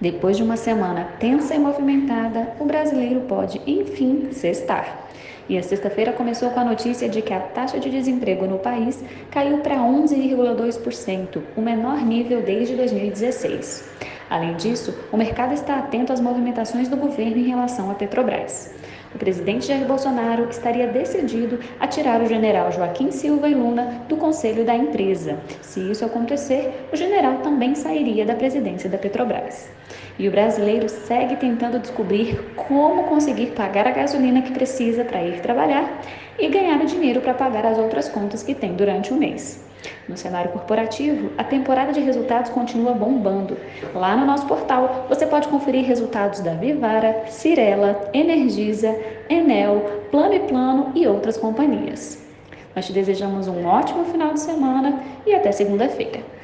Depois de uma semana tensa e movimentada, o brasileiro pode, enfim, cestar. E a sexta-feira começou com a notícia de que a taxa de desemprego no país caiu para 11,2%, o menor nível desde 2016. Além disso, o mercado está atento às movimentações do governo em relação à Petrobras. O presidente Jair Bolsonaro estaria decidido a tirar o general Joaquim Silva e Luna do conselho da empresa. Se isso acontecer, o general também sairia da presidência da Petrobras. E o brasileiro segue tentando descobrir como conseguir pagar a gasolina que precisa para ir trabalhar e ganhar o dinheiro para pagar as outras contas que tem durante o mês. No cenário corporativo, a temporada de resultados continua bombando. Lá no nosso portal, você pode conferir resultados da Vivara, Cirela, Energisa, Enel, Plano e Plano e outras companhias. Nós te desejamos um ótimo final de semana e até segunda-feira.